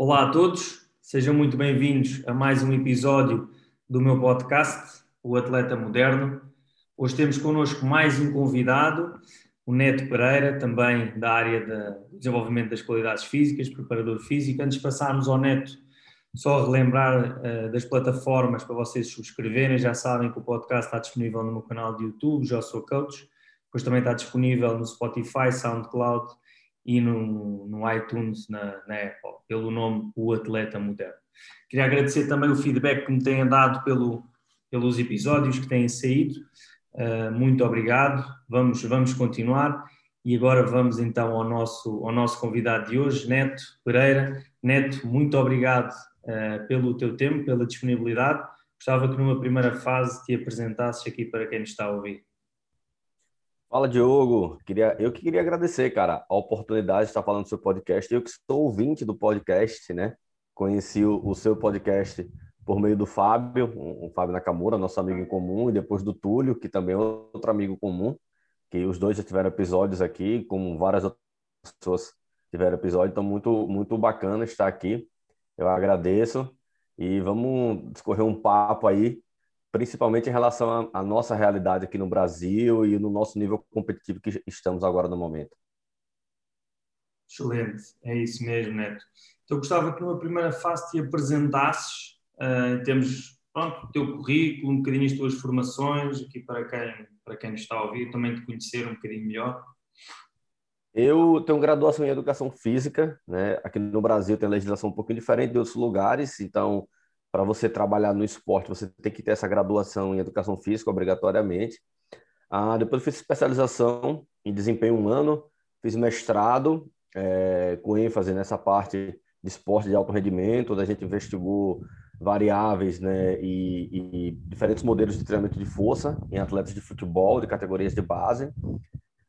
Olá a todos, sejam muito bem-vindos a mais um episódio do meu podcast, O Atleta Moderno. Hoje temos connosco mais um convidado, o Neto Pereira, também da área de desenvolvimento das qualidades físicas, preparador físico. Antes de passarmos ao Neto, só relembrar uh, das plataformas para vocês subscreverem. Já sabem que o podcast está disponível no meu canal de YouTube, Já Sou Coach. Depois também está disponível no Spotify, SoundCloud e no, no iTunes na, na, Apple, pelo nome O Atleta Moderno. Queria agradecer também o feedback que me têm dado pelo, pelos episódios que têm saído. Uh, muito obrigado. Vamos, vamos continuar. E agora vamos então ao nosso, ao nosso convidado de hoje, Neto Pereira. Neto, muito obrigado uh, pelo teu tempo, pela disponibilidade. Gostava que numa primeira fase te apresentasses aqui para quem está a ouvir. Fala, Diogo. Queria, eu que queria agradecer, cara, a oportunidade de estar falando do seu podcast. Eu que sou ouvinte do podcast, né? Conheci o, o seu podcast por meio do Fábio, o Fábio Nakamura, nosso amigo em comum, e depois do Túlio, que também é outro amigo comum, que os dois já tiveram episódios aqui, como várias outras pessoas tiveram episódio, então muito, muito bacana estar aqui. Eu agradeço e vamos discorrer um papo aí principalmente em relação à nossa realidade aqui no Brasil e no nosso nível competitivo que estamos agora no momento. Excelente, é isso mesmo, Neto. Então, gostava que numa primeira fase te apresentasses, uh, temos pronto, o teu currículo, um bocadinho as tuas formações, aqui para quem, para quem está a ouvir, também te conhecer um bocadinho melhor. Eu tenho graduação em Educação Física, né? aqui no Brasil tem legislação um pouquinho diferente de outros lugares, então para você trabalhar no esporte, você tem que ter essa graduação em educação física obrigatoriamente. Ah, depois fiz especialização em desempenho humano, fiz mestrado é, com ênfase nessa parte de esporte de alto rendimento, onde a gente investigou variáveis né, e, e, diferentes modelos de treinamento de força em atletas de futebol, de categorias de base.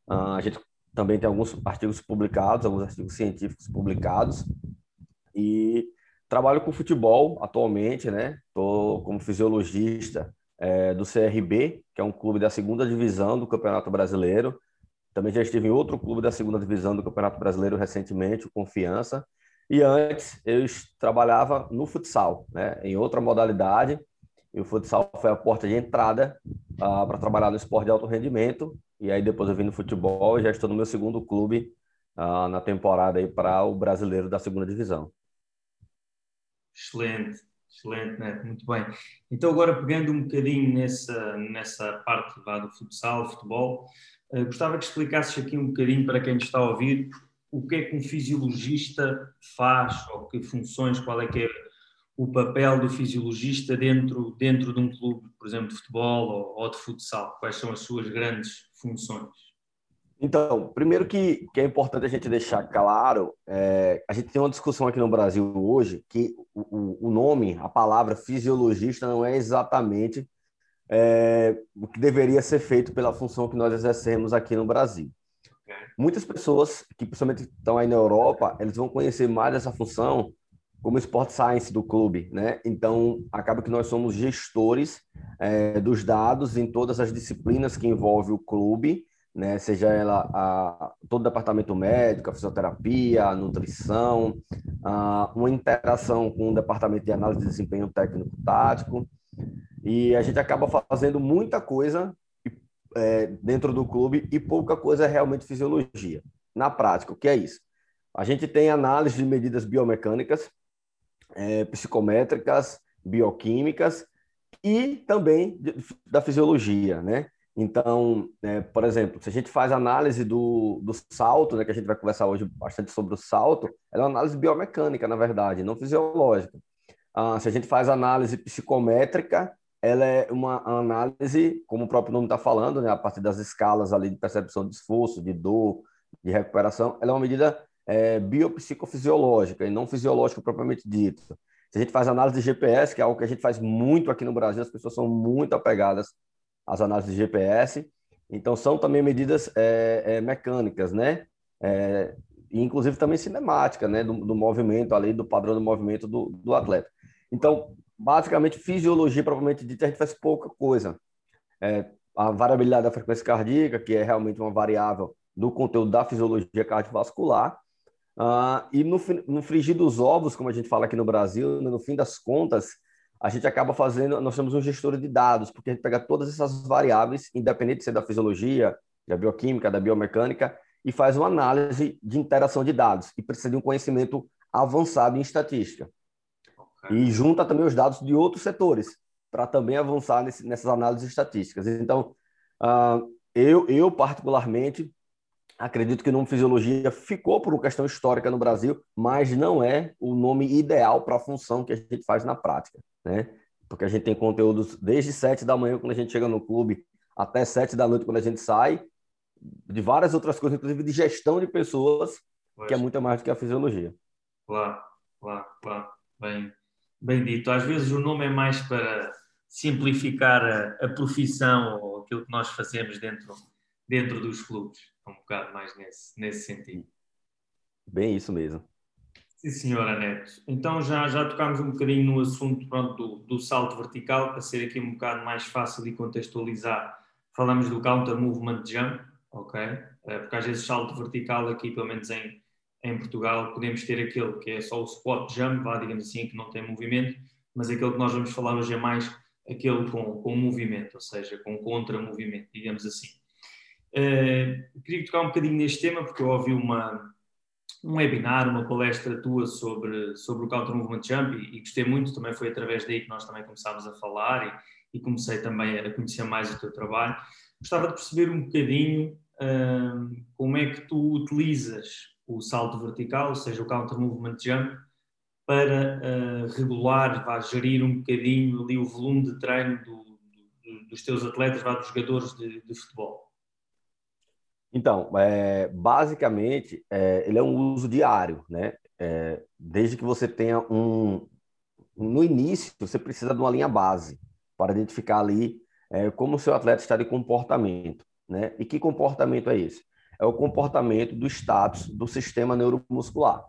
Ah, a gente também tem alguns artigos publicados, alguns artigos científicos publicados. E Trabalho com futebol atualmente, né? Estou como fisiologista é, do CRB, que é um clube da segunda divisão do Campeonato Brasileiro. Também já estive em outro clube da segunda divisão do Campeonato Brasileiro recentemente, o Confiança. E antes eu trabalhava no futsal, né? Em outra modalidade. E o futsal foi a porta de entrada uh, para trabalhar no esporte de alto rendimento. E aí depois eu vim no futebol e já estou no meu segundo clube uh, na temporada aí para o brasileiro da segunda divisão. Excelente, excelente, Neto, muito bem. Então, agora pegando um bocadinho nessa, nessa parte lá do futsal, futebol, uh, gostava que explicasses aqui um bocadinho para quem está a ouvir o que é que um fisiologista faz, ou que funções, qual é que é o papel do fisiologista dentro, dentro de um clube, por exemplo, de futebol ou, ou de futsal, quais são as suas grandes funções? Então, primeiro que, que é importante a gente deixar claro, é, a gente tem uma discussão aqui no Brasil hoje que o, o nome, a palavra fisiologista não é exatamente é, o que deveria ser feito pela função que nós exercemos aqui no Brasil. Muitas pessoas que principalmente estão aí na Europa, eles vão conhecer mais essa função como Sport Science do clube, né? Então, acaba que nós somos gestores é, dos dados em todas as disciplinas que envolvem o clube né? Seja ela a, todo o departamento médico, a fisioterapia, a nutrição, a, uma interação com o departamento de análise de desempenho técnico tático. E a gente acaba fazendo muita coisa é, dentro do clube e pouca coisa é realmente fisiologia. Na prática, o que é isso? A gente tem análise de medidas biomecânicas, é, psicométricas, bioquímicas e também de, da fisiologia, né? Então, é, por exemplo, se a gente faz análise do, do salto, né, que a gente vai conversar hoje bastante sobre o salto, ela é uma análise biomecânica, na verdade, não fisiológica. Ah, se a gente faz análise psicométrica, ela é uma análise, como o próprio nome está falando, né, a partir das escalas ali de percepção de esforço, de dor, de recuperação, ela é uma medida é, biopsicofisiológica e não fisiológica propriamente dita. Se a gente faz análise de GPS, que é algo que a gente faz muito aqui no Brasil, as pessoas são muito apegadas as análises de GPS. Então, são também medidas é, é, mecânicas, né? É, e inclusive também cinemática, né? Do, do, movimento ali, do padrão do movimento do, do atleta. Então, basicamente, fisiologia, provavelmente dita, a gente faz pouca coisa. É, a variabilidade da frequência cardíaca, que é realmente uma variável do conteúdo da fisiologia cardiovascular. Uh, e no, no frigir dos ovos, como a gente fala aqui no Brasil, no fim das contas, a gente acaba fazendo, nós temos um gestor de dados, porque a gente pega todas essas variáveis, independente de ser da fisiologia, da bioquímica, da biomecânica, e faz uma análise de interação de dados, e precisa de um conhecimento avançado em estatística. Okay. E junta também os dados de outros setores, para também avançar nesse, nessas análises estatísticas. Então, uh, eu, eu, particularmente, acredito que o nome fisiologia ficou por uma questão histórica no Brasil, mas não é o nome ideal para a função que a gente faz na prática, né? Porque a gente tem conteúdos desde sete da manhã, quando a gente chega no clube, até sete da noite, quando a gente sai, de várias outras coisas, inclusive de gestão de pessoas, pois. que é muito mais do que a fisiologia. Claro, claro, claro. Bem, bem dito. Às vezes o nome é mais para simplificar a, a profissão ou aquilo que nós fazemos dentro, dentro dos clubes. Um bocado mais nesse, nesse sentido. Bem isso mesmo. Sim, senhora Neto. Então já, já tocámos um bocadinho no assunto pronto, do, do salto vertical, para ser aqui um bocado mais fácil de contextualizar. Falamos do counter movement jump, ok? Eh, porque às vezes salto vertical aqui, pelo menos em, em Portugal, podemos ter aquele que é só o spot jump, vá, digamos assim, que não tem movimento, mas aquele que nós vamos falar hoje é mais aquele com, com movimento, ou seja, com contra-movimento, digamos assim. Uh, queria tocar um bocadinho neste tema, porque eu ouvi uma, um webinar, uma palestra tua sobre, sobre o Counter Movement Jump e, e, gostei muito, também foi através daí que nós também começámos a falar e, e comecei também a conhecer mais o teu trabalho. Gostava de perceber um bocadinho uh, como é que tu utilizas o salto vertical, ou seja, o Counter Movement Jump, para uh, regular, vá, gerir um bocadinho ali o volume de treino do, do, dos teus atletas, vá, dos jogadores de, de futebol? Então, é, basicamente, é, ele é um uso diário, né? É, desde que você tenha um... No início, você precisa de uma linha base para identificar ali é, como o seu atleta está de comportamento, né? E que comportamento é esse? É o comportamento do status do sistema neuromuscular.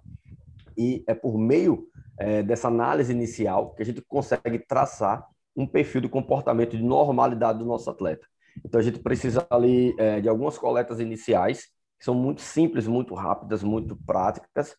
E é por meio é, dessa análise inicial que a gente consegue traçar um perfil de comportamento de normalidade do nosso atleta. Então a gente precisa ali é, de algumas coletas iniciais que são muito simples, muito rápidas, muito práticas,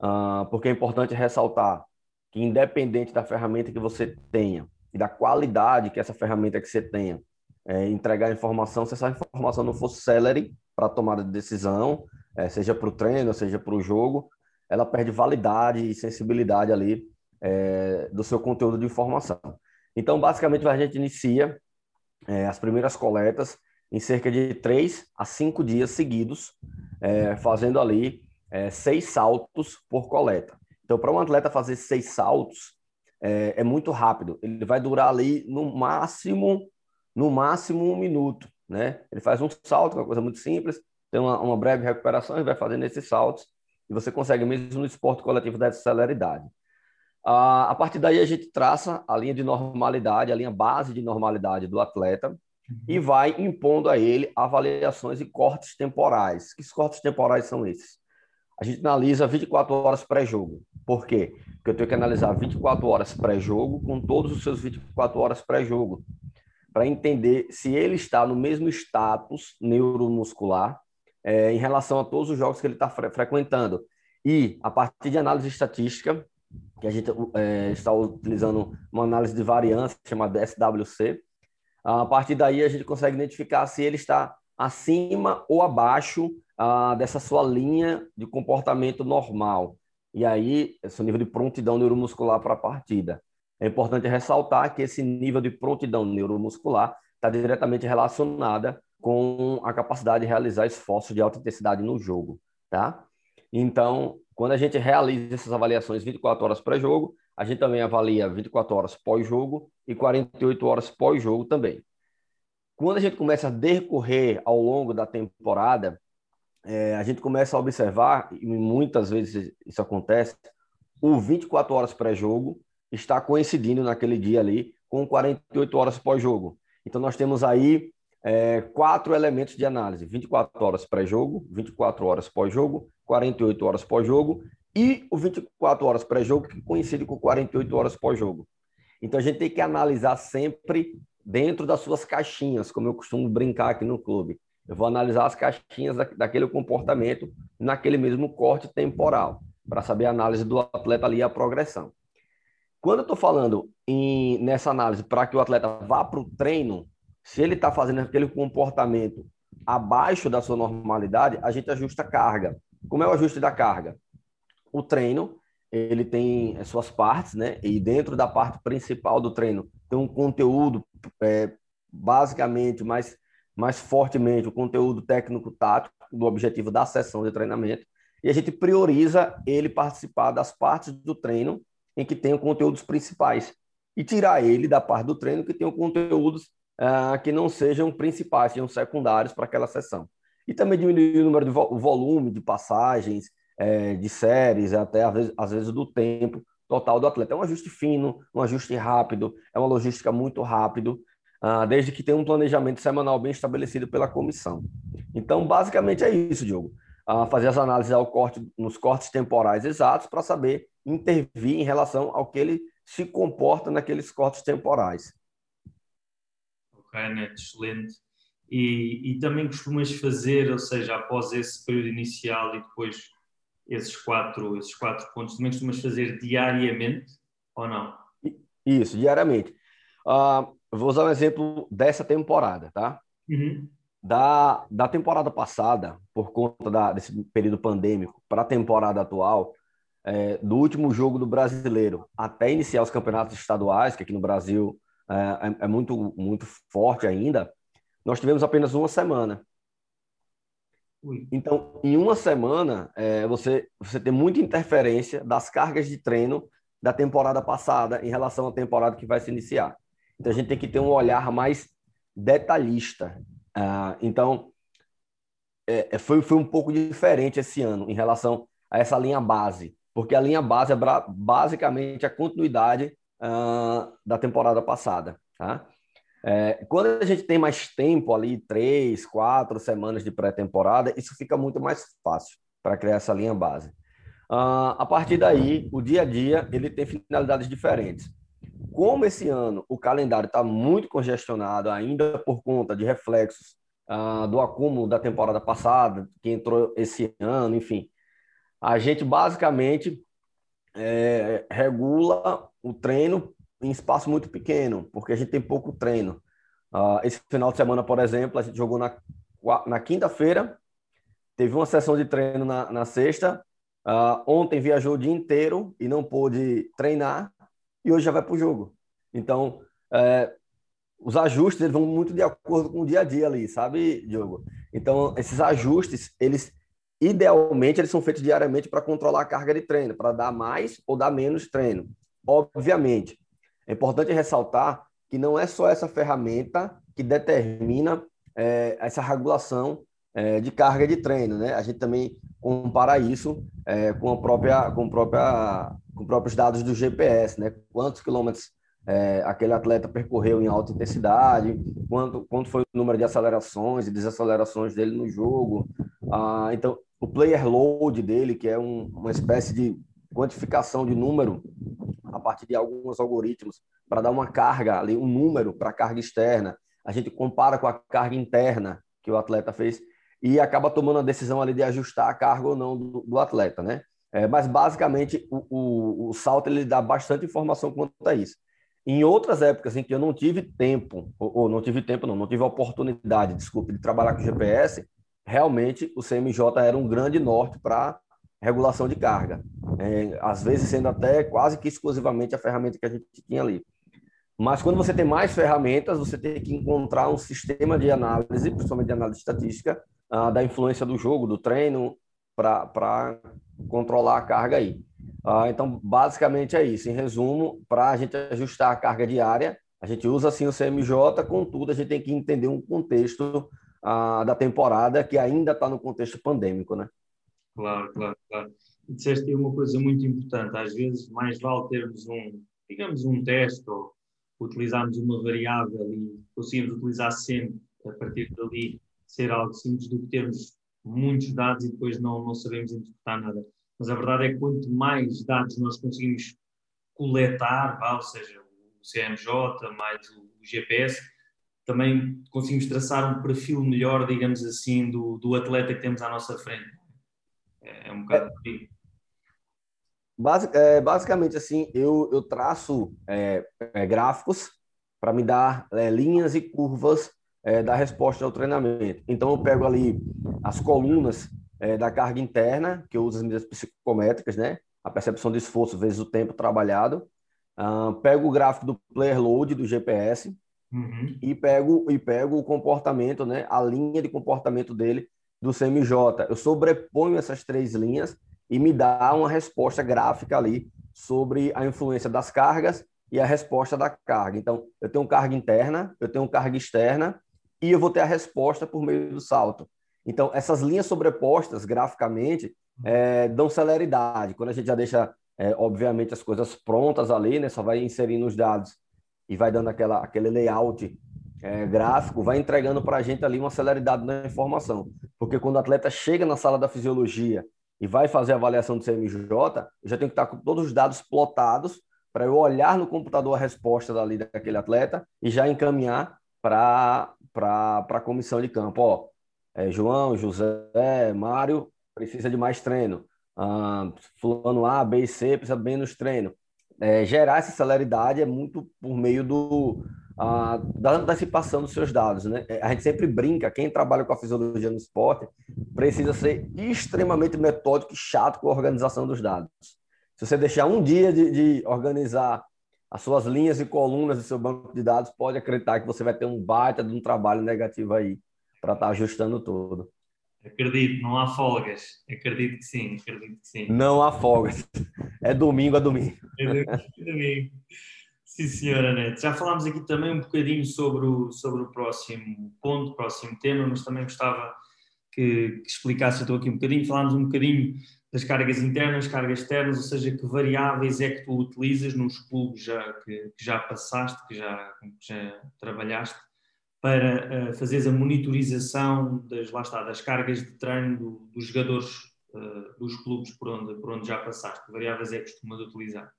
uh, porque é importante ressaltar que independente da ferramenta que você tenha e da qualidade que essa ferramenta que você tenha é, entregar informação, se essa informação não for celery para tomada de decisão, é, seja para o treino, seja para o jogo, ela perde validade e sensibilidade ali é, do seu conteúdo de informação. Então, basicamente, a gente inicia é, as primeiras coletas em cerca de três a cinco dias seguidos, é, fazendo ali é, seis saltos por coleta. Então, para um atleta fazer seis saltos, é, é, muito rápido. Ele vai durar ali no máximo, no máximo um minuto, né? Ele faz um salto, é uma coisa muito simples, tem uma, uma breve recuperação e vai fazendo esses saltos e você consegue mesmo no esporte coletivo dessa celeridade. A partir daí a gente traça a linha de normalidade, a linha base de normalidade do atleta uhum. e vai impondo a ele avaliações e cortes temporais. Que cortes temporais são esses? A gente analisa 24 horas pré-jogo. Por quê? Porque eu tenho que analisar 24 horas pré-jogo com todos os seus 24 horas pré-jogo para entender se ele está no mesmo status neuromuscular é, em relação a todos os jogos que ele está fre frequentando. E, a partir de análise estatística, que a gente é, está utilizando uma análise de variância chamada SWC, a partir daí a gente consegue identificar se ele está acima ou abaixo ah, dessa sua linha de comportamento normal. E aí, esse nível de prontidão neuromuscular para a partida. É importante ressaltar que esse nível de prontidão neuromuscular está diretamente relacionada com a capacidade de realizar esforços de alta intensidade no jogo, tá? Então, quando a gente realiza essas avaliações 24 horas pré-jogo, a gente também avalia 24 horas pós-jogo e 48 horas pós-jogo também. Quando a gente começa a decorrer ao longo da temporada, é, a gente começa a observar, e muitas vezes isso acontece, o 24 horas pré-jogo está coincidindo naquele dia ali com 48 horas pós-jogo. Então, nós temos aí é, quatro elementos de análise: 24 horas pré-jogo, 24 horas pós-jogo, 48 horas pós-jogo e o 24 horas pré-jogo, que coincide com 48 horas pós-jogo. Então a gente tem que analisar sempre dentro das suas caixinhas, como eu costumo brincar aqui no clube. Eu vou analisar as caixinhas daquele comportamento naquele mesmo corte temporal, para saber a análise do atleta ali, a progressão. Quando eu estou falando em, nessa análise para que o atleta vá para o treino, se ele está fazendo aquele comportamento abaixo da sua normalidade, a gente ajusta a carga. Como é o ajuste da carga? O treino, ele tem as suas partes, né? E dentro da parte principal do treino tem um conteúdo, é, basicamente, mais, mais fortemente, o conteúdo técnico-tático do objetivo da sessão de treinamento. E a gente prioriza ele participar das partes do treino em que tem conteúdos principais e tirar ele da parte do treino que tem conteúdos uh, que não sejam principais, sejam secundários para aquela sessão. E também diminuir o número de vo volume de passagens, é, de séries, até às vezes, às vezes do tempo total do atleta. É um ajuste fino, um ajuste rápido, é uma logística muito rápido, uh, desde que tenha um planejamento semanal bem estabelecido pela comissão. Então, basicamente é isso, Diogo. Uh, fazer as análises ao corte, nos cortes temporais exatos para saber intervir em relação ao que ele se comporta naqueles cortes temporais. Ok, Neto, excelente. E, e também costumas fazer, ou seja, após esse período inicial e depois esses quatro, esses quatro pontos, também costumas fazer diariamente ou não? Isso, diariamente. Uh, vou usar um exemplo dessa temporada, tá? Uhum. Da, da temporada passada, por conta da, desse período pandêmico, para a temporada atual, é, do último jogo do brasileiro até iniciar os campeonatos estaduais, que aqui no Brasil é, é, é muito, muito forte ainda, nós tivemos apenas uma semana. Então, em uma semana, é, você, você tem muita interferência das cargas de treino da temporada passada em relação à temporada que vai se iniciar. Então, a gente tem que ter um olhar mais detalhista. Ah, então, é, é foi, foi um pouco diferente esse ano em relação a essa linha base porque a linha base é basicamente a continuidade uh, da temporada passada. Tá? É, quando a gente tem mais tempo ali, três, quatro semanas de pré-temporada, isso fica muito mais fácil para criar essa linha base. Uh, a partir daí, o dia a dia ele tem finalidades diferentes. Como esse ano o calendário está muito congestionado, ainda por conta de reflexos uh, do acúmulo da temporada passada, que entrou esse ano, enfim, a gente basicamente é, regula o treino em espaço muito pequeno, porque a gente tem pouco treino. Uh, esse final de semana, por exemplo, a gente jogou na, na quinta-feira, teve uma sessão de treino na, na sexta, uh, ontem viajou o dia inteiro e não pôde treinar, e hoje já vai para o jogo. Então, é, os ajustes eles vão muito de acordo com o dia a dia ali, sabe, Diogo? Então, esses ajustes, eles Idealmente, eles são feitos diariamente para controlar a carga de treino, para dar mais ou dar menos treino. Obviamente, é importante ressaltar que não é só essa ferramenta que determina é, essa regulação é, de carga de treino, né? A gente também compara isso é, com a própria, com própria, com próprios dados do GPS, né? Quantos quilômetros é, aquele atleta percorreu em alta intensidade, quanto, quanto foi o número de acelerações e desacelerações dele no jogo. Ah, então, o player load dele, que é um, uma espécie de quantificação de número partir de alguns algoritmos para dar uma carga ali, um número para a carga externa. A gente compara com a carga interna que o atleta fez e acaba tomando a decisão ali de ajustar a carga ou não do, do atleta, né? É, mas basicamente o, o, o, salto ele dá bastante informação quanto a isso. Em outras épocas em que eu não tive tempo, ou, ou não tive tempo, não, não tive oportunidade, desculpe, de trabalhar com GPS, realmente o CMJ era um grande norte para regulação de carga. É, às vezes sendo até quase que exclusivamente a ferramenta que a gente tinha ali. Mas quando você tem mais ferramentas, você tem que encontrar um sistema de análise, principalmente de análise estatística, uh, da influência do jogo, do treino, para controlar a carga aí. Uh, então, basicamente é isso. Em resumo, para a gente ajustar a carga diária, a gente usa assim o CMJ, contudo, a gente tem que entender um contexto a, da temporada que ainda está no contexto pandêmico, né? Claro, claro, claro. E disseste uma coisa muito importante, às vezes mais vale termos um, digamos, um teste ou utilizarmos uma variável e conseguimos utilizar sempre a partir dali ser algo simples do que termos muitos dados e depois não, não sabemos interpretar nada. Mas a verdade é que quanto mais dados nós conseguimos coletar, ou seja, o CMJ mais o GPS, também conseguimos traçar um perfil melhor, digamos assim, do, do atleta que temos à nossa frente. É, é um bocado é, basic, é, basicamente, assim, eu, eu traço é, é gráficos para me dar é, linhas e curvas da resposta ao treinamento. Então, eu pego ali as colunas da carga interna, que eu uso as medidas psicométricas, né? A percepção de esforço vezes o tempo trabalhado. Uh, pego o gráfico do player load do GPS, Uhum. E, pego, e pego o comportamento, né, a linha de comportamento dele do CMJ. Eu sobreponho essas três linhas e me dá uma resposta gráfica ali sobre a influência das cargas e a resposta da carga. Então, eu tenho carga interna, eu tenho carga externa e eu vou ter a resposta por meio do salto. Então, essas linhas sobrepostas graficamente é, dão celeridade. Quando a gente já deixa, é, obviamente, as coisas prontas ali, né, só vai inserindo os dados e vai dando aquela, aquele layout é, gráfico, vai entregando para a gente ali uma celeridade na informação. Porque quando o atleta chega na sala da fisiologia e vai fazer a avaliação do CMJ, eu já tenho que estar com todos os dados plotados para eu olhar no computador a resposta dali daquele atleta e já encaminhar para a comissão de campo. Ó, é, João, José, Mário, precisa de mais treino. Ah, fulano A, B e C precisa de menos treino é, gerar essa celeridade é muito por meio do, da antecipação dos seus dados. Né? É, a gente sempre brinca, quem trabalha com a fisiologia no esporte precisa ser extremamente metódico e chato com a organização dos dados. Se você deixar um dia de, de organizar as suas linhas e colunas do seu banco de dados, pode acreditar que você vai ter um baita de um trabalho negativo aí para estar tá ajustando tudo. Acredito, não há folgas. Acredito que sim, acredito que sim. Não há folgas. É domingo a domingo. É domingo. Sim, senhora Neto. Já falámos aqui também um bocadinho sobre o, sobre o próximo ponto, próximo tema, mas também gostava que, que explicasse então aqui um bocadinho. Falámos um bocadinho das cargas internas, cargas externas, ou seja, que variáveis é que tu utilizas nos clubes já, que, que já passaste, que já, que já trabalhaste para uh, fazeres a monitorização das, lá está, das cargas de treino do, dos jogadores uh, dos clubes por onde, por onde já passaste? Que variáveis é que costumas utilizar?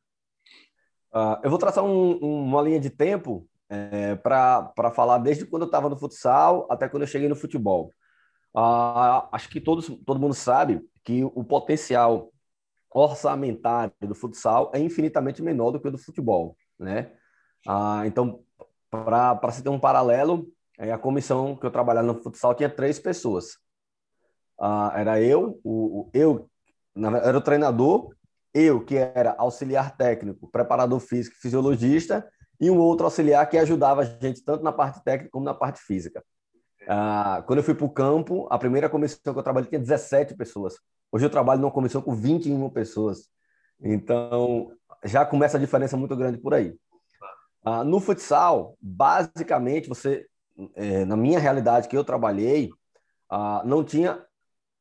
Uh, eu vou traçar um, uma linha de tempo é, para falar desde quando eu estava no futsal até quando eu cheguei no futebol. Uh, acho que todos, todo mundo sabe que o potencial orçamentário do futsal é infinitamente menor do que o do futebol, né? Uh, então, para se ter um paralelo, a comissão que eu trabalhava no futsal tinha três pessoas. Ah, era eu, o, o eu era o treinador, eu que era auxiliar técnico, preparador físico, fisiologista, e um outro auxiliar que ajudava a gente tanto na parte técnica como na parte física. Ah, quando eu fui para o campo, a primeira comissão que eu trabalhei tinha 17 pessoas. Hoje eu trabalho numa comissão com 21 pessoas. Então, já começa a diferença muito grande por aí. Ah, no futsal, basicamente, você, é, na minha realidade que eu trabalhei, ah, não tinha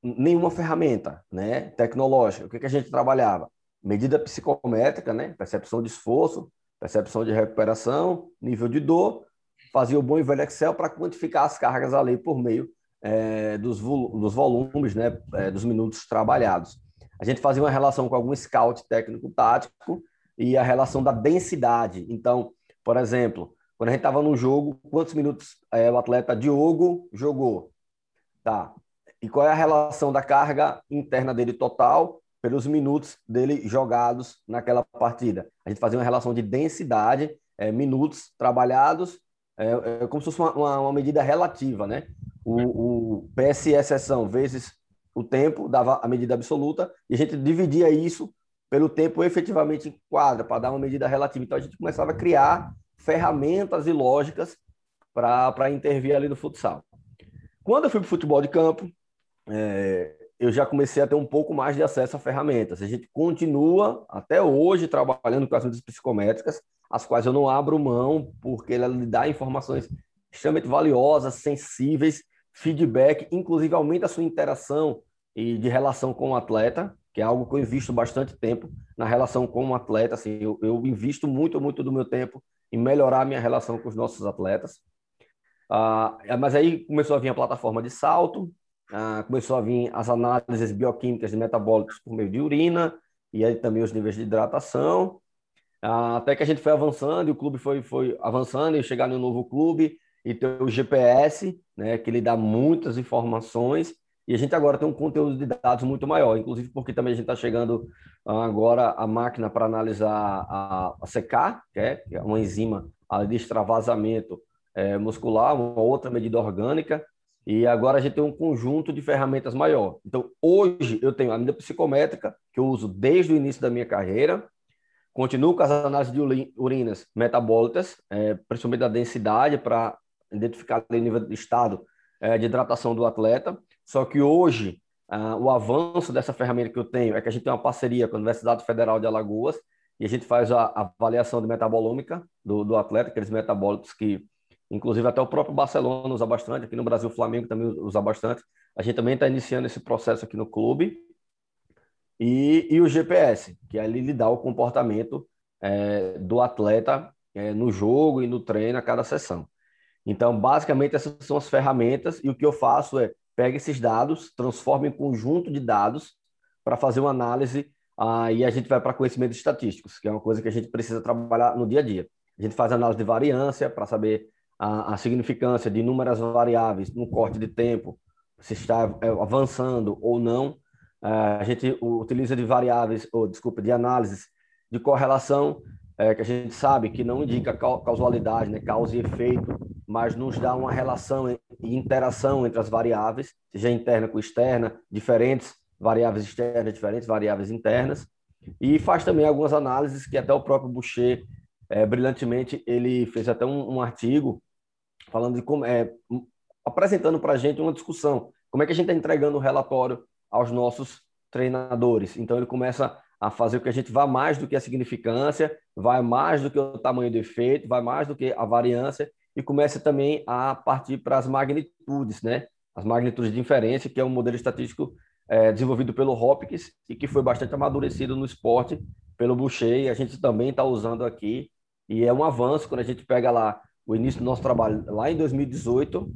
nenhuma ferramenta né, tecnológica. O que, que a gente trabalhava? Medida psicométrica, né, percepção de esforço, percepção de recuperação, nível de dor, fazia o bom e velho Excel para quantificar as cargas ali por meio é, dos, dos, volumes, né, é, dos minutos trabalhados. A gente fazia uma relação com algum scout técnico-tático e a relação da densidade. Então, por exemplo, quando a gente estava no jogo, quantos minutos é, o atleta Diogo jogou? Tá. E qual é a relação da carga interna dele total pelos minutos dele jogados naquela partida? A gente fazia uma relação de densidade, é, minutos trabalhados, é, é, como se fosse uma, uma, uma, medida relativa, né? O, o PSE sessão vezes o tempo dava a medida absoluta e a gente dividia isso pelo tempo efetivamente em quadra, para dar uma medida relativa. Então a gente começava a criar ferramentas e lógicas para intervir ali no futsal. Quando eu fui para o futebol de campo, é, eu já comecei a ter um pouco mais de acesso a ferramentas. A gente continua até hoje trabalhando com as medidas psicométricas, as quais eu não abro mão, porque ela lhe dá informações extremamente valiosas, sensíveis, feedback, inclusive aumenta a sua interação e de relação com o atleta que é algo que eu invisto bastante tempo na relação com um atleta. Assim, eu, eu invisto muito, muito do meu tempo em melhorar a minha relação com os nossos atletas. Ah, mas aí começou a vir a plataforma de salto, ah, começou a vir as análises bioquímicas de metabólicos por meio de urina, e aí também os níveis de hidratação. Ah, até que a gente foi avançando e o clube foi, foi avançando e chegar no novo clube. e tem o GPS, né, que ele dá muitas informações, e a gente agora tem um conteúdo de dados muito maior, inclusive porque também a gente está chegando ah, agora a máquina para analisar a, a CK, é, que é uma enzima de extravasamento é, muscular, uma outra medida orgânica, e agora a gente tem um conjunto de ferramentas maior. Então, hoje eu tenho a medida psicométrica, que eu uso desde o início da minha carreira, continuo com as análises de urinas metabólicas, é, principalmente da densidade, para identificar o nível de estado é, de hidratação do atleta. Só que hoje, ah, o avanço dessa ferramenta que eu tenho é que a gente tem uma parceria com a Universidade Federal de Alagoas e a gente faz a, a avaliação de metabolômica do, do atleta, aqueles metabólicos que, inclusive, até o próprio Barcelona usa bastante, aqui no Brasil o Flamengo também usa bastante. A gente também está iniciando esse processo aqui no clube. E, e o GPS, que ali lhe dá o comportamento é, do atleta é, no jogo e no treino a cada sessão. Então, basicamente, essas são as ferramentas, e o que eu faço é pega esses dados, transforma em conjunto de dados para fazer uma análise, aí a gente vai para conhecimentos estatísticos, que é uma coisa que a gente precisa trabalhar no dia a dia. A gente faz análise de variância para saber a, a, significância de inúmeras variáveis no corte de tempo, se está é, avançando ou não. É, a gente utiliza de variáveis, ou desculpa, de análises de correlação é, que a gente sabe que não indica causalidade, né, causa e efeito, mas nos dá uma relação e interação entre as variáveis, seja interna com externa, diferentes variáveis externas, diferentes variáveis internas, e faz também algumas análises que até o próprio Boucher, é, brilhantemente, ele fez até um, um artigo falando de como, é, apresentando para a gente uma discussão, como é que a gente está entregando o relatório aos nossos treinadores. Então ele começa a fazer com que a gente vá mais do que a significância, vai mais do que o tamanho do efeito, vai mais do que a variância e começa também a partir para as magnitudes, né? As magnitudes de inferência, que é um modelo estatístico é, desenvolvido pelo Hopkins e que foi bastante amadurecido no esporte pelo Boucher, a gente também está usando aqui, e é um avanço quando a gente pega lá o início do nosso trabalho lá em 2018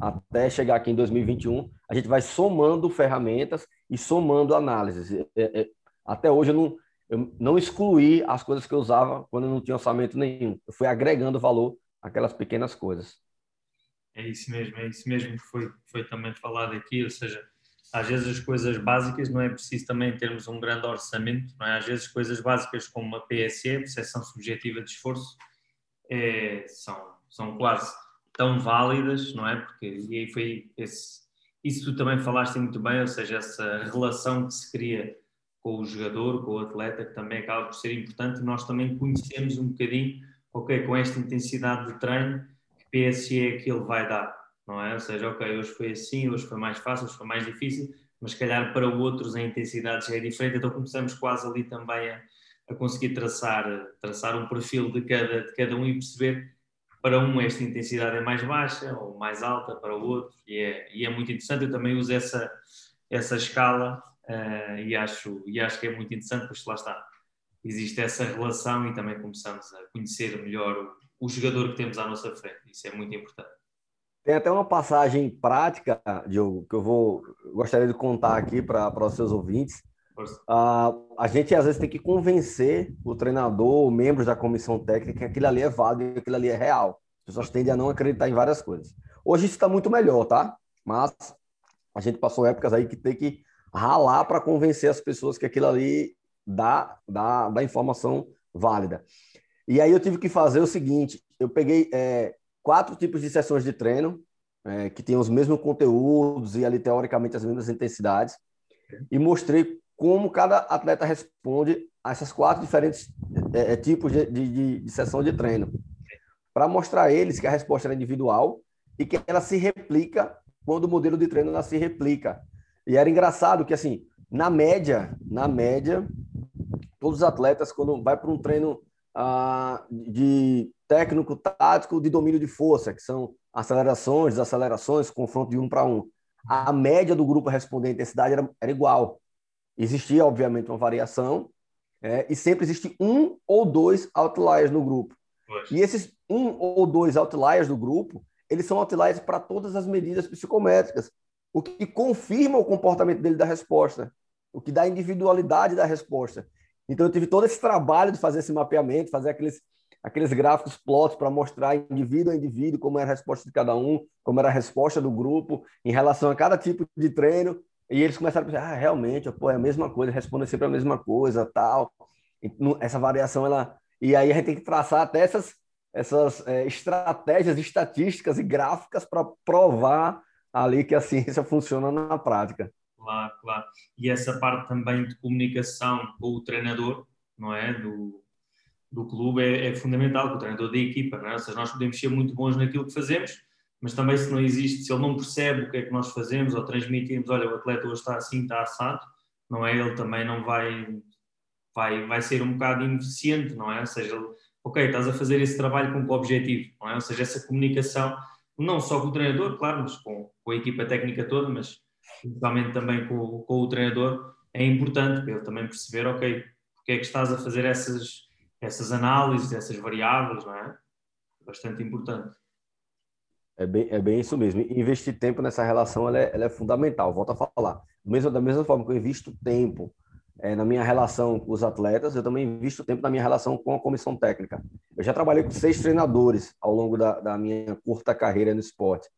até chegar aqui em 2021, a gente vai somando ferramentas e somando análises. É, é, até hoje eu não, eu não excluí as coisas que eu usava quando eu não tinha orçamento nenhum. Eu fui agregando valor àquelas pequenas coisas. É isso mesmo, é isso mesmo que foi, foi também falado aqui, ou seja, às vezes as coisas básicas não é preciso também termos um grande orçamento, não é? Às vezes coisas básicas como uma PSE, percepção subjetiva de esforço, é, são, são quase tão válidas, não é? Porque e aí foi esse, isso tu também falaste muito bem, ou seja, essa relação que se cria com o jogador, com o atleta, que também acaba por ser importante, nós também conhecemos um bocadinho, ok, com esta intensidade de treino, que PSE é que ele vai dar, não é? Ou seja, ok, hoje foi assim, hoje foi mais fácil, hoje foi mais difícil, mas se calhar para outros a intensidade já é diferente, então começamos quase ali também a, a conseguir traçar, traçar um perfil de cada, de cada um e perceber para um esta intensidade é mais baixa ou mais alta para o outro e é, e é muito interessante, eu também uso essa, essa escala uh, e, acho, e acho que é muito interessante, pois lá está, existe essa relação e também começamos a conhecer melhor o, o jogador que temos à nossa frente, isso é muito importante. Tem até uma passagem prática, Diogo, que eu vou gostaria de contar aqui para os seus ouvintes. Uh, a gente às vezes tem que convencer o treinador, membros da comissão técnica, que aquilo ali é válido e aquilo ali é real. As pessoas tendem a não acreditar em várias coisas. Hoje isso está muito melhor, tá? Mas a gente passou épocas aí que tem que ralar para convencer as pessoas que aquilo ali dá, dá, dá informação válida. E aí eu tive que fazer o seguinte: eu peguei é, quatro tipos de sessões de treino, é, que têm os mesmos conteúdos e ali, teoricamente, as mesmas intensidades, e mostrei como cada atleta responde a essas quatro diferentes é, é tipos de, de, de sessão de treino, para mostrar a eles que a resposta é individual e que ela se replica quando o modelo de treino ela se replica. E era engraçado que, assim, na média, na média, todos os atletas, quando vai para um treino ah, de técnico tático de domínio de força, que são acelerações, desacelerações, confronto de um para um, a média do grupo respondente à intensidade era, era igual. Existia, obviamente, uma variação, é, e sempre existe um ou dois outliers no grupo. Poxa. E esses um ou dois outliers do grupo, eles são outliers para todas as medidas psicométricas o que confirma o comportamento dele da resposta, o que dá individualidade da resposta. Então, eu tive todo esse trabalho de fazer esse mapeamento, fazer aqueles, aqueles gráficos plots para mostrar indivíduo a indivíduo como era a resposta de cada um, como era a resposta do grupo em relação a cada tipo de treino. E eles começaram a pensar, ah, realmente, pô, é a mesma coisa, respondem sempre a mesma coisa, tal. Essa variação, ela... E aí a gente tem que traçar até essas, essas é, estratégias estatísticas e gráficas para provar ali que a ciência funciona na prática. Claro, claro. E essa parte também de comunicação com o treinador, não é? Do, do clube é, é fundamental, com o treinador da equipa, não é? Ou seja, nós podemos ser muito bons naquilo que fazemos, mas também se não existe, se ele não percebe o que é que nós fazemos ou transmitimos, olha, o atleta hoje está assim, está assado, não é? Ele também não vai, vai, vai ser um bocado ineficiente, não é? Ou seja, ok, estás a fazer esse trabalho com que objetivo, não é? Ou seja, essa comunicação, não só com o treinador, claro, mas com, com a equipa técnica toda, mas principalmente também com, com o treinador, é importante para ele também perceber, ok, porque é que estás a fazer essas essas análises, essas variáveis, não é? Bastante importante. É bem, é bem isso mesmo. Investir tempo nessa relação ela é, ela é fundamental. Volto a falar. Mesmo, da mesma forma que eu invisto tempo é, na minha relação com os atletas, eu também invisto tempo na minha relação com a comissão técnica. Eu já trabalhei com seis treinadores ao longo da, da minha curta carreira no esporte.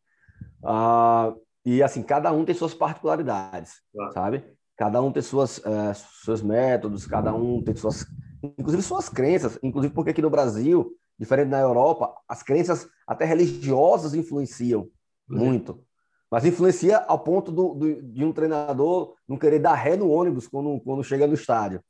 Ah, e assim, cada um tem suas particularidades, claro. sabe? Cada um tem suas, uh, seus métodos, cada um tem suas inclusive suas crenças, inclusive porque aqui no Brasil, diferente da Europa, as crenças até religiosas influenciam uhum. muito. Mas influencia ao ponto do, do, de um treinador não querer dar ré no ônibus quando, quando chega no estádio.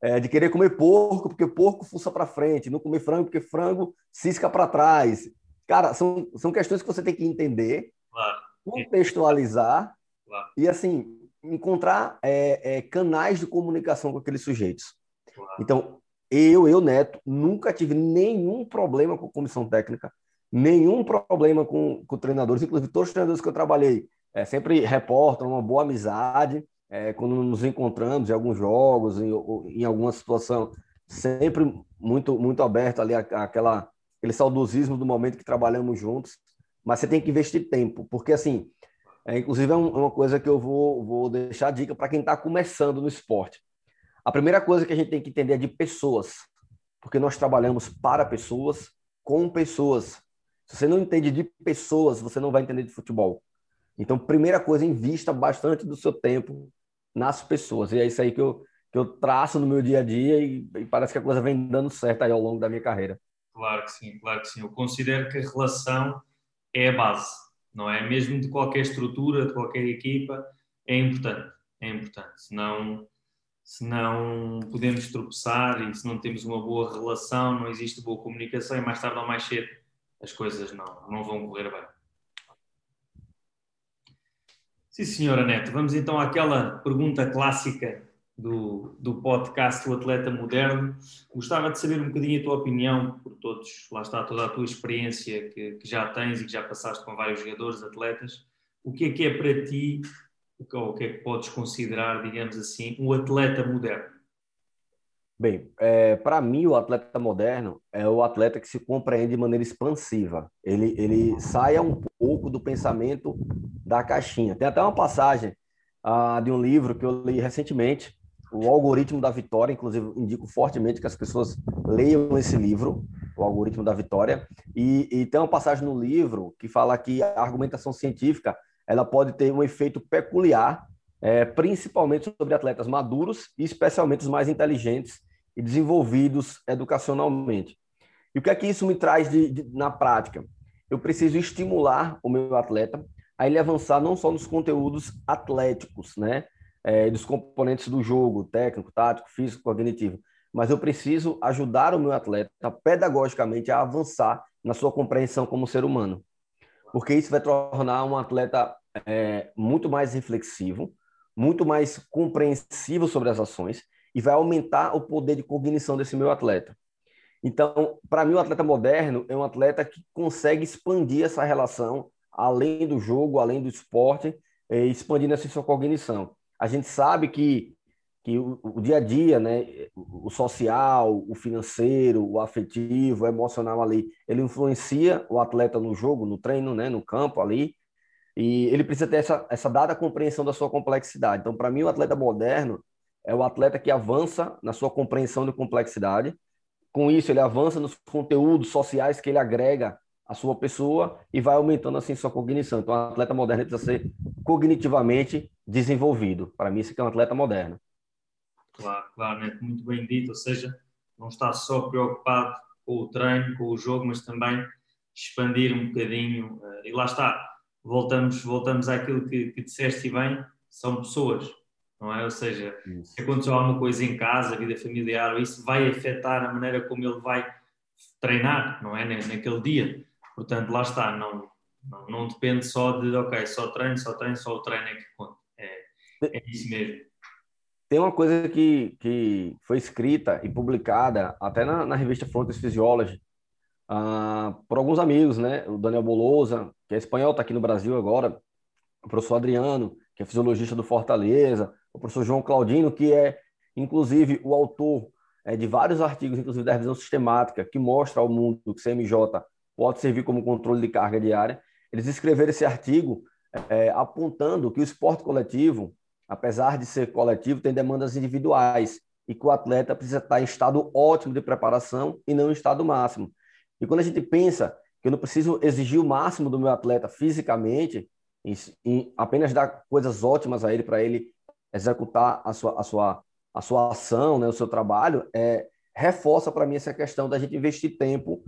É, de querer comer porco, porque porco fuça para frente, não comer frango, porque frango cisca para trás. Cara, são, são questões que você tem que entender, claro. contextualizar claro. e, assim, encontrar é, é, canais de comunicação com aqueles sujeitos. Então, eu, eu, Neto, nunca tive nenhum problema com comissão técnica, nenhum problema com, com treinadores, inclusive todos os treinadores que eu trabalhei é, sempre reportam uma boa amizade, é, quando nos encontramos em alguns jogos, em, em alguma situação, sempre muito muito aberto ali aquela aquele saudosismo do momento que trabalhamos juntos, mas você tem que investir tempo, porque assim, é, inclusive é, um, é uma coisa que eu vou, vou deixar dica para quem está começando no esporte. A primeira coisa que a gente tem que entender é de pessoas, porque nós trabalhamos para pessoas, com pessoas. Se você não entende de pessoas, você não vai entender de futebol. Então, primeira coisa, invista bastante do seu tempo nas pessoas. E é isso aí que eu, que eu traço no meu dia a dia e, e parece que a coisa vem dando certo aí ao longo da minha carreira. Claro que sim, claro que sim. Eu considero que a relação é a base, não é? Mesmo de qualquer estrutura, de qualquer equipa, é importante. É importante. Senão se não podemos tropeçar e se não temos uma boa relação, não existe boa comunicação e mais tarde ou mais cedo as coisas não, não vão correr bem. Sim, senhora Neto, vamos então àquela pergunta clássica do, do podcast O Atleta Moderno. Gostava de saber um bocadinho a tua opinião, por todos, lá está toda a tua experiência que, que já tens e que já passaste com vários jogadores, atletas. O que é que é para ti o que é que podes considerar, digamos assim, um atleta moderno? Bem, é, para mim, o atleta moderno é o atleta que se compreende de maneira expansiva. Ele, ele saia um pouco do pensamento da caixinha. Tem até uma passagem ah, de um livro que eu li recentemente, O Algoritmo da Vitória. Inclusive, indico fortemente que as pessoas leiam esse livro, O Algoritmo da Vitória. E, e tem uma passagem no livro que fala que a argumentação científica ela pode ter um efeito peculiar, é, principalmente sobre atletas maduros e especialmente os mais inteligentes e desenvolvidos educacionalmente. E o que é que isso me traz de, de, na prática? Eu preciso estimular o meu atleta a ele avançar não só nos conteúdos atléticos, né, é, dos componentes do jogo, técnico, tático, físico, cognitivo, mas eu preciso ajudar o meu atleta pedagogicamente a avançar na sua compreensão como ser humano porque isso vai tornar um atleta é, muito mais reflexivo, muito mais compreensivo sobre as ações e vai aumentar o poder de cognição desse meu atleta. Então, para mim, o atleta moderno é um atleta que consegue expandir essa relação além do jogo, além do esporte, é, expandindo essa sua cognição. A gente sabe que que o, o, dia a dia, né, o social, o financeiro, o afetivo, o emocional ali, ele influencia o atleta no jogo, no treino, né, no campo ali, e ele precisa ter essa, essa dada compreensão da sua complexidade. Então, para mim, o atleta moderno é o atleta que avança na sua compreensão de complexidade, com isso ele avança nos conteúdos sociais que ele agrega à sua pessoa e vai aumentando assim sua cognição. Então, o atleta moderno precisa ser cognitivamente desenvolvido. Para mim, isso é um atleta moderno. Claro, claro, né? muito bem dito. Ou seja, não está só preocupado com o treino, com o jogo, mas também expandir um bocadinho. Eh, e lá está, voltamos, voltamos àquilo que, que disseste bem, são pessoas, não é? Ou seja, isso. se aconteceu alguma coisa em casa, vida familiar, isso vai afetar a maneira como ele vai treinar, não é? Naquele dia. Portanto, lá está, não, não, não depende só de, ok, só treino, só treino, só o treino é que conta. É, é isso mesmo. Tem uma coisa que, que foi escrita e publicada até na, na revista Frontiers Physiology uh, por alguns amigos, né? O Daniel Bolosa, que é espanhol, está aqui no Brasil agora, o professor Adriano, que é fisiologista do Fortaleza, o professor João Claudino, que é, inclusive, o autor é, de vários artigos, inclusive da revisão sistemática, que mostra ao mundo que CMJ pode servir como controle de carga diária. Eles escreveram esse artigo é, apontando que o esporte coletivo, apesar de ser coletivo, tem demandas individuais e que o atleta precisa estar em estado ótimo de preparação e não em estado máximo. E quando a gente pensa que eu não preciso exigir o máximo do meu atleta fisicamente, e, apenas dar coisas ótimas a ele para ele executar a sua, a sua, a sua ação, né, o seu trabalho, é, reforça para mim essa questão da gente investir tempo,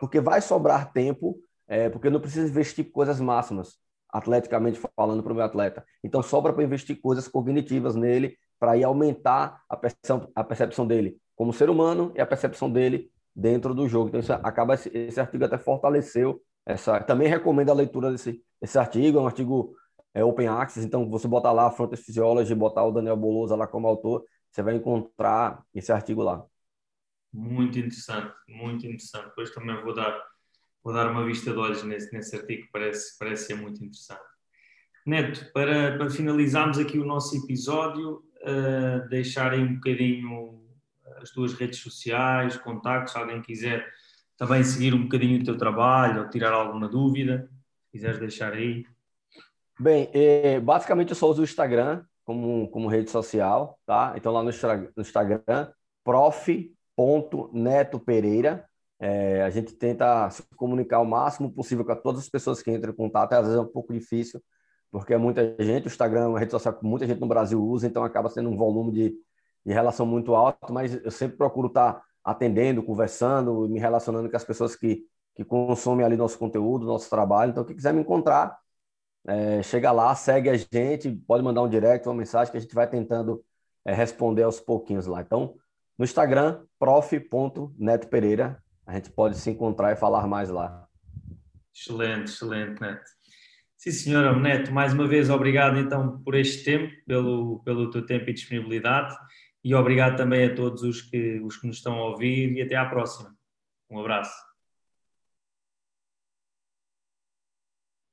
porque vai sobrar tempo, é, porque eu não preciso investir coisas máximas, atleticamente falando para o meu atleta. Então sobra para investir coisas cognitivas nele, para ir aumentar a percepção, a percepção dele como ser humano e a percepção dele dentro do jogo. Então isso acaba esse artigo até fortaleceu essa. Também recomendo a leitura desse, desse artigo, é um artigo é, open access, então você botar lá a Frontier Physiology, botar o Daniel Bolosa lá como autor, você vai encontrar esse artigo lá. Muito interessante, muito interessante. Depois também vou dar, vou dar uma vista de olhos nesse, nesse artigo, parece, parece ser muito interessante. Neto, para, para finalizarmos aqui o nosso episódio, uh, deixar aí um bocadinho as tuas redes sociais, contactos, se alguém quiser também seguir um bocadinho o teu trabalho ou tirar alguma dúvida, se quiseres deixar aí. Bem, é, basicamente eu só uso o Instagram como, como rede social, tá? Então lá no Instagram, prof.netopereira, é, a gente tenta se comunicar o máximo possível com todas as pessoas que entram em contato, às vezes é um pouco difícil, porque é muita gente, o Instagram é uma rede social que muita gente no Brasil usa, então acaba sendo um volume de, de relação muito alto, mas eu sempre procuro estar atendendo, conversando, me relacionando com as pessoas que, que consomem ali nosso conteúdo, nosso trabalho. Então, quem quiser me encontrar, é, chega lá, segue a gente, pode mandar um direct, uma mensagem que a gente vai tentando é, responder aos pouquinhos lá. Então, no Instagram, prof.netopereira, a gente pode se encontrar e falar mais lá. Excelente, excelente, Neto. Sim, senhora Neto, mais uma vez obrigado então por este tempo, pelo, pelo teu tempo e disponibilidade e obrigado também a todos os que, os que nos estão a ouvir e até à próxima. Um abraço.